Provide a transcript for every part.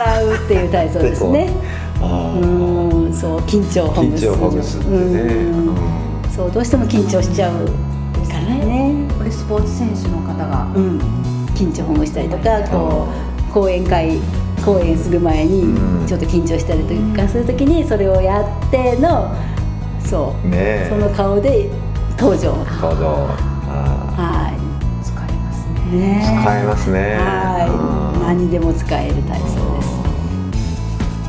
笑うっていう体操ですね。うん、そう緊張をほぐす。緊張をほぐすってね。うん。うん。そうどうしても緊張しちゃうからね。これスポーツ選手の方が。うん、緊張ほぐしたりとか、こう講演会講演する前うん。にちょっと緊張したりとかするときにそれをやってのそう、ねえ。その顔で登場。登場。あは使い。ますね。使えますね。はい。うん。何にでも使える体操です。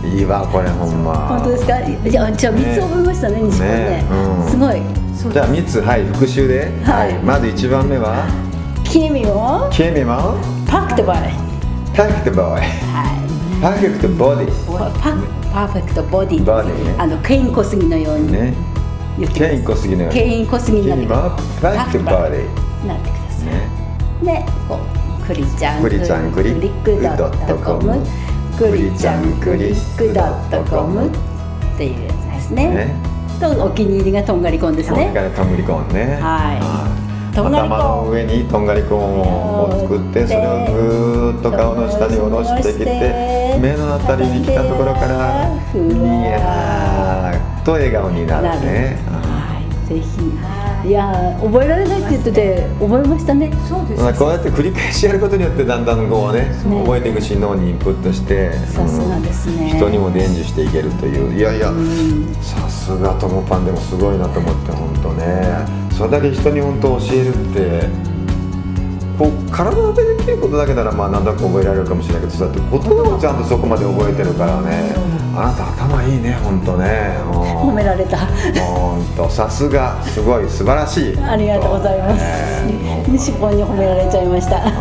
ーいいわこれほんま。本当ですか？じゃあじゃあ三つ覚えましたね西本ね。ねうん。すごい。じゃあ3つ。はい復習で、はい。まず1番目は？君を「君も？パクトボーフェクトボーイ。はい。パーフェクトボディ。パパーフェクトボディ。ボディね。あのケイン小杉のようにね。ケイン小杉のように。ケイン小杉になってパーフェクトボディ。なってください。ねで、こうクリちゃんクリちゃんクリクリックドットコム。クリちゃんクリックドットコム。っていうやつですね。ね。とお気に入りがとんがりコンですね。とんがりコーンね。はい。頭の上にとんがりコーンを作ってそれをぐーっと顔の下に下ろしてきて目のあたりに来たところからふわにやーっと笑顔になるね。はい、ぜひ。い。やー、覚えられないって言ってて、覚えましたね。そうです。まあこうやって繰り返しやることによってだんだんこうね覚えていくし脳にインプットしてさすがですね。うん人にも伝授していけるという。いやいやうん。さすがともパンでもすごいなと思って本当ね。それだけ人に本当教えるってこう体でできることだけならまあなんとなく覚えられるかもしれないけどそうやって言葉をちゃんとそこまで覚えてるからね。あなた頭いいね本当ねられた。本当さすがすごい素晴らしいありがとうございますね。西本に褒められちゃいました。そ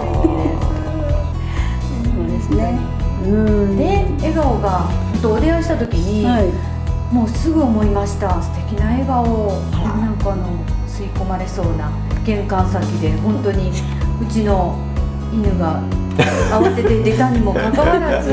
うですね。うん。で笑顔が本当お出会いした時に、はい。もうすぐ思いました素敵な笑顔なんかあの吸い込まれそうな玄関先で本当にうちの犬が慌てて出たにもかかわらず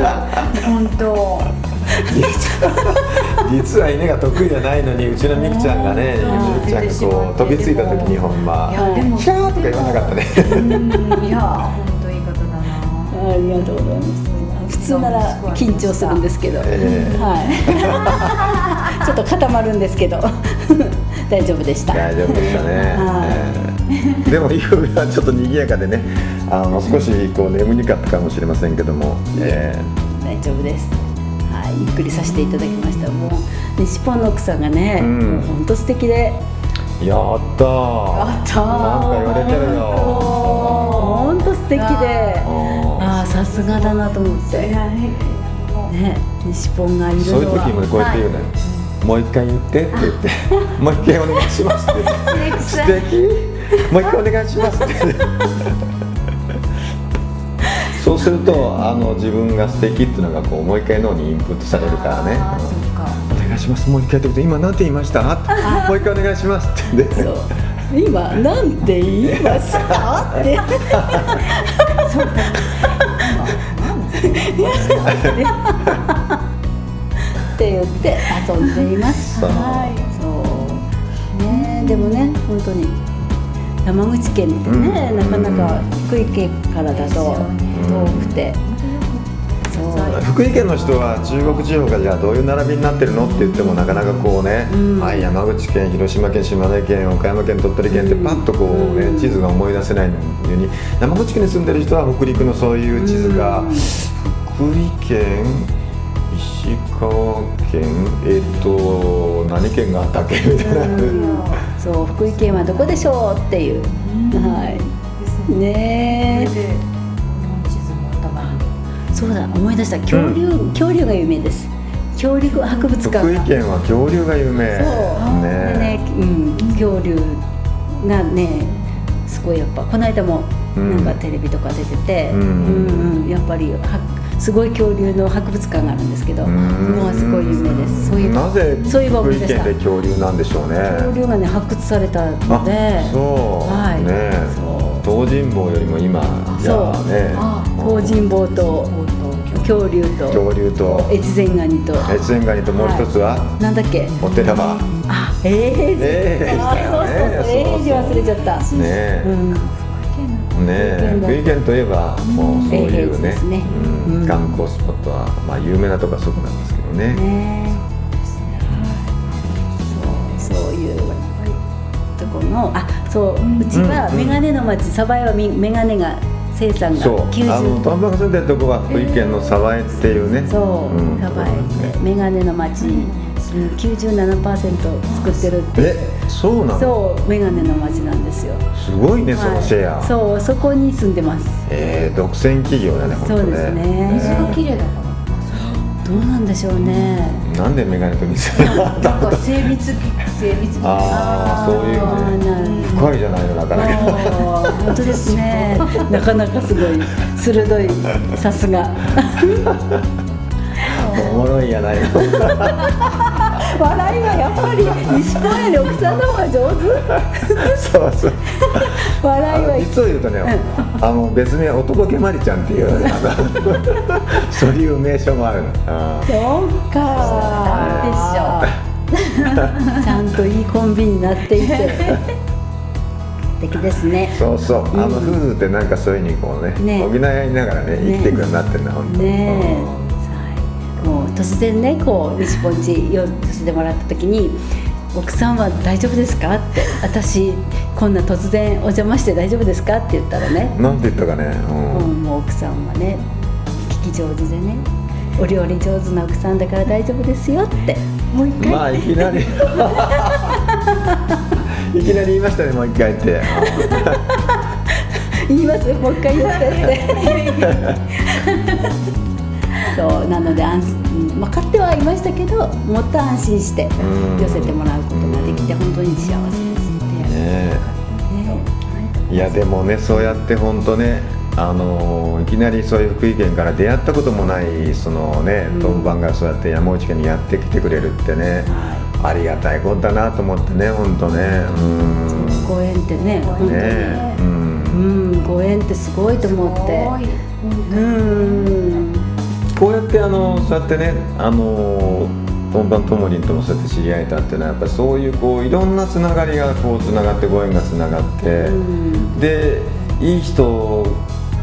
本当 実は犬が得意じゃないのにうちのみくちゃんがねうんみくちゃんがこう飛びついた時にほんまいやでもシャーとか言わなかったねうんいや本当いい方だなありがとうございます。普通なら緊張するんですけど。ええはい。ちょっと固まるんですけど。大丈夫でした。大丈夫でしたね、はええでも夕べはちょっと賑やかでねあの少しこう眠にかったかもしれませんけども、え大丈夫です。はい、ゆっくりさせていただきました。もう西ポンの奥さんがね、うん。もう本当素敵で。えやった。ーやった。ーなんか言われてるよ。本当素敵で。ああ、さすがだなと思って。ね、西ポンがいるのは。そういう時もねこうやって言うのよ、もう一回言ってって言って。もう一回お願いしますって。素敵。もう一回お願いしますってそうするとあの自分が素敵っていうのがこうもう一回脳にインプットされるからね。お願いします。もう一回ってこと今なんて言いました？もう一回お願いします。って言って。そう。今なんて言いました？って。って言って遊んでいます。そう。はい、そう。ね、でもね、本当に。山口県ってね、うんなかなか福井県からだと遠くて。福井県の人は中国地方がじゃあどういう並びになってるのって言ってもなかなかこうね、うん。はい、山口県広島県島根県岡山県鳥取県ってパッとこうね、うん。地図が思い出せないのに山口県に住んでる人は北陸のそういう地図が、うん。福井県石川県えっ、と何県があったっけ？みたいな、うんそう福井県はどこでしょうっていう、はい。ね。え。そうだ思い出した。恐竜、恐竜が有名です。恐竜博物館福井が県は恐竜が有名。そう。でねね、うん、恐竜がねすごいやっぱこの間もうん。なんかテレビとか出てて、うん。うんうん。やっぱりはすごい恐竜の博物館があるんですけど、そこはすごい有名です。そういうなぜそういえば思福井県で恐竜なんでしょうね。恐竜がね発掘されたのであそう、はい。ねそう。東尋坊よりも今じゃあねあ東尋坊と恐竜と恐竜と。越前ガニと。越前ガニともう一つは、なんだっけ？お寺は？あええええあそうそうそう。ええ字忘れちゃった。ねえ、うん。ねえ福井県といえばもうそういうね。観光スポットはまあ有名なとこはそこなんですけどね。ね。そうそういうとこのあそううちはうん。メガネの町鯖江はみメガネが生産があの90トンバが住んでるとこは福井県の鯖江っていうね。そう、ん。鯖江ってメガネの町、うん、97%作ってるってえそうなの？そうメガネの町なんですよ。すごいねそのシェア、はい、そうそこに住んでます。えー、独占企業だねそうですね。水が綺麗だから。どうなんでしょうね。なんでメガネと水なんか精密精密ああそういうあーなるね深いじゃないのなかなか。本当ですね。なかなかすごい鋭いさすがおもろいやない。の笑いはやっぱり西公園で奥さんの方が上手。そうそう。笑いは実を言うとね、あの別名おとぼけまりちゃんっていうあのそういう名称もあるの。そうか。ちゃんといいコンビになっていて。素敵ですね。そうそう、あの夫婦ってなんかそういうふうにこうねね。補い合いながらね生きていくようになってるんだ、本当ねえもう突然ねこう西ポンチ寄せてもらった時に「奥さんは大丈夫ですか?」って「私こんな突然お邪魔して大丈夫ですか?」って言ったらね、うんなんて言ったかね、もうもう奥さんはね聞き上手でねお料理上手な奥さんだから大丈夫ですよって。もう一回。まあいきなり。いきなり言いましたねもう一回って。言います？もう一回言ってってそうなので安心分かってはいましたけどもっと安心してうん。寄せてもらうことができて本当に幸せです。ねねいやでもねそうやって本当ねあのいきなりそういう福井県から出会ったこともないそのねうん。当番がそうやって山口県にやってきてくれるってね、ありがたいことだなと思ってね本当ね。うん。ご縁ってね本当に。ねうん。うんご縁ってすごいと思って。うんこうやってあのそうやってねあのトンバンともりんともそうやって知り合えたっていうのはやっぱりそういうこういろんなつながりがこうつながってご縁がつながって、うん。でいい人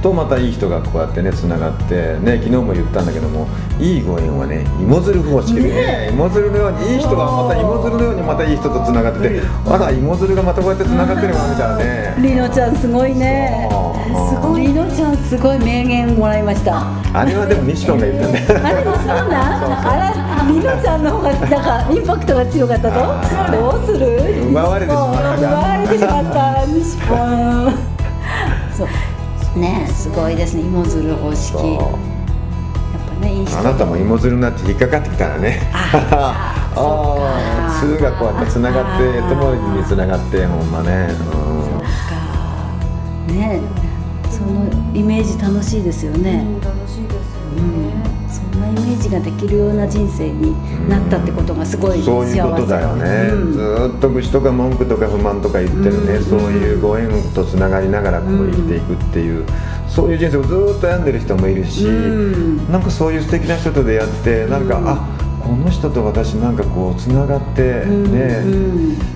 とまたいい人がこうやってねつながってね昨日も言ったんだけどもいいご縁はね芋づる方式でね芋づるのようにいい人がまた芋づるのようにまたいい人とつながっててあら芋づるがまたこうやってつながってるわみたいなね。りのちゃんすごいね。すすごい名言もらいました。あれはでも西野が言ったんだよ。あれそうなん？あらりのちゃんの方がなんかインパクトが強かったぞ。どうする？奪われてしまった。奪われてしまった西ポン。そう。ねすごいですね。芋づる方式。あなたも芋づるになって引っかかってきたらね。あ あ通がこうやってつながってともにつながってほんまね、か。ねそのイメージ楽しいですよね、楽しいですようんね。そんなイメージができるような人生になったってことがすごい幸せ。そういうことだよね、うん。ずーっと愚痴とか文句とか不満とか言ってるね、うん。そういうご縁とつながりながらこう生きていくっていう、そういう人生をずーっと病んでる人もいるし、うん。なんかそういう素敵な人と出会ってなんか、うん。あこの人と私なんかこうつながってうん。ね、うん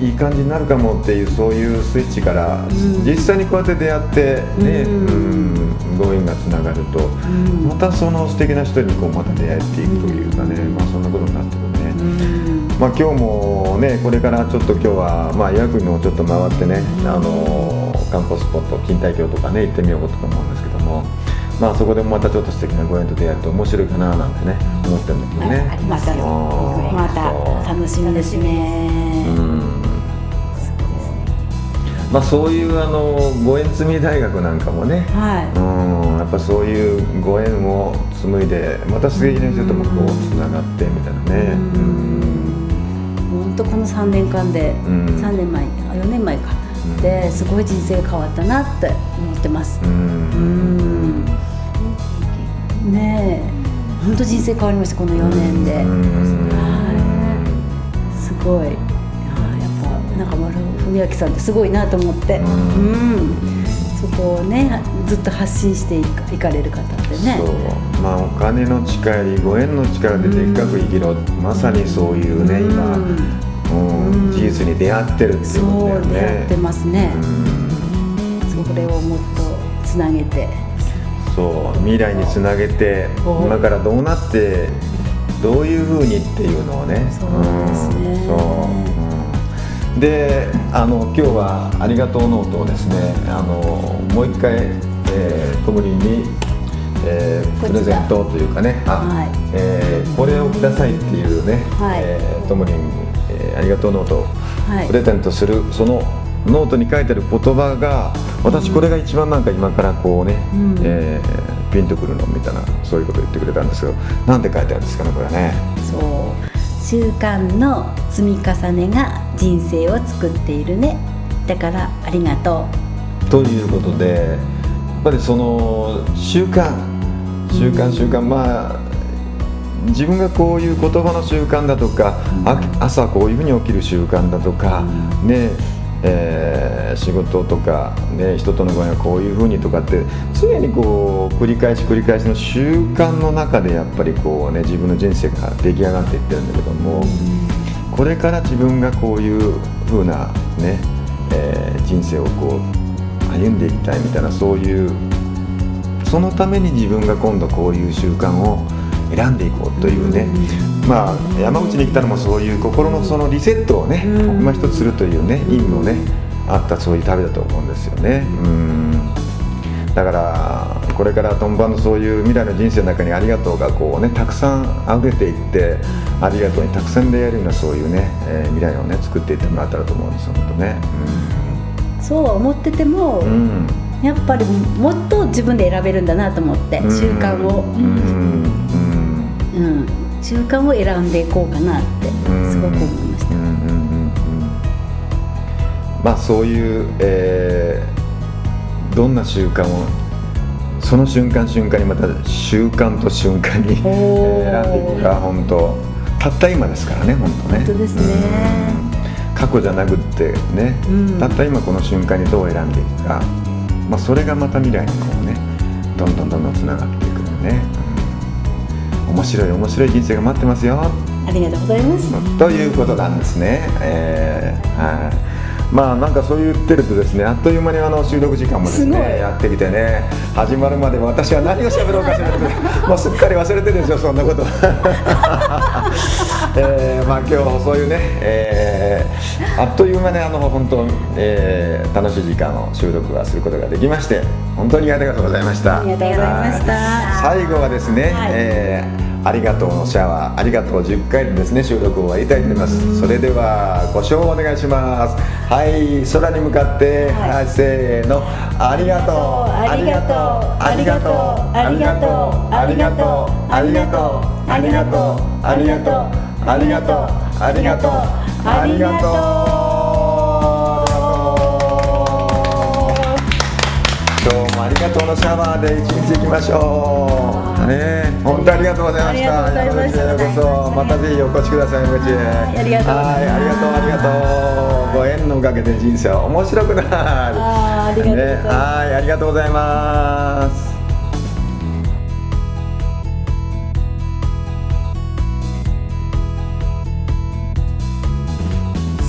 いい感じになるかもっていうそういうスイッチから、ん。実際にこうやって出会ってね、うん。うんご縁がつながると、ん。またその素敵な人にこうまた出会えていくというかね、まあそんなことになってくるね。うん。まあ、今日もねこれからちょっと今日はまあ岩国もちょっと回ってね、あの観光スポット錦帯橋とかね行ってみようとか思うんですけどもまあそこでもまたちょっと素敵なご縁と出会えると面白いかななんてね思ってるんだけどね。またうんまた楽しみですね。うんまあそういうあのご縁積み大学なんかもね、はうんやっぱそういうご縁を紡いでまた素敵な人ともこうつながってみたいなね。うん。い本当この3年間でうん。3年前あ4年前か。ってすごい人生が変わったなって思ってます。ううん。んねえ。本当人生変わりましたこの4年で。すごい。あーやっぱ中丸文明さんってすごいなと思って。ううん。そこをねずっと発信していかれる方でね。そう。まあお金の力よりご縁の力ででっかく生きろ。まさにそういうね今、うん。うんうん。事実に出会ってるっていうそことだようねやってね。ますね。うん。それをもっとつなげて。そう。未来につなげてお今からどうなってどういうふうにっていうのをね。そうですね。ん。そう。うんであの今日は「ありがとうノート」をですねあのもう一回、えー、トムリンに、えープレゼントというかねあ、はい。えーこれをくださいっていうね、はい。えートムリン、えーありがとうノートをはい。プレゼントするそのノートに書いてある言葉が私これが一番なんか今からこうね、うん。えーピンとくるのみたいなそういうことを言ってくれたんですけどなんて書いてあるんですかねこれね。そう習慣の積み重ねが人生を作っているね。だからありがとということでやっぱりその習慣習慣習慣まあ自分がこういう言葉の習慣だとか、あ朝こういうふうに起きる習慣だとか、ねえー仕事とか、ね、人とのご縁はこういうふうにとかって常にこう繰り返し繰り返しの習慣の中でやっぱりこう、ね、自分の人生が出来上がっていってるんだけども、これから自分がこういうふうな、ねえー人生をこう歩んでいきたいみたいなそういうそのために自分が今度こういう習慣を選んでいこうというね、まあ山口に来たのもそういう心のそのリセットをね、うん。今一つするというね意味もねあったそういう旅だと思うんですよね。うん。だからこれからトンバのそういう未来の人生の中にありがとうがこうねたくさん溢れていってありがとうにたくさん出会えるようなそういうね、えー未来をね作っていってもらったらと思うんですよ本当ね。うそうは思ってても、うん。うんやっぱりもっと自分で選べるんだなと思ってうん。習慣を、うんうんうん、習慣を選んでいこうかなってうんすごく思いました、うんうんうんうんまあそういう、えーどんな習慣をその瞬間瞬間にまた習慣と瞬間に、選んでいくか本当。たった今ですからね本当ね。本当ですね。うん。過去じゃなくってね、うん。たった今この瞬間にどう選んでいくか、まあ、それがまた未来にこうねどんどんどんどんつながっていくのね、うん面白い面白い人生が待ってますよありがとうございますということなんですね。えーはい。まあなんかそう言ってるとですねあっという間にあの収録時間もですねやってきてね始まるまで私は何を喋ろうかしらってもうすっかり忘れてるでしょそんなこと、えーまあ今日そういうね、えーあっという間にあの本当、えー楽しい時間を収録はすることができまして本当にありがとうございました。ありがとうございました。はい最後はですね、はい。えーありがとうのシャワーありがとう10回でですね収録を終わりたいと思います。それではご唱お願いします。はい空に向かって、はい、せーの。ありがとう。ありがとう。ありがとう。ありがとう。ありがとう。ありがとう。ありがとう。ありがとうありがとうありがとうありがとう今日もありがとうのシャワーで一日行きましょう。ねえ、本当にありがとうございました。山口へようこそ、またぜひお越しください、山口へ。はい、ありがとう、ありがとう。ご縁のおかげで人生は面白くなる。ねはい、ありがとうございます。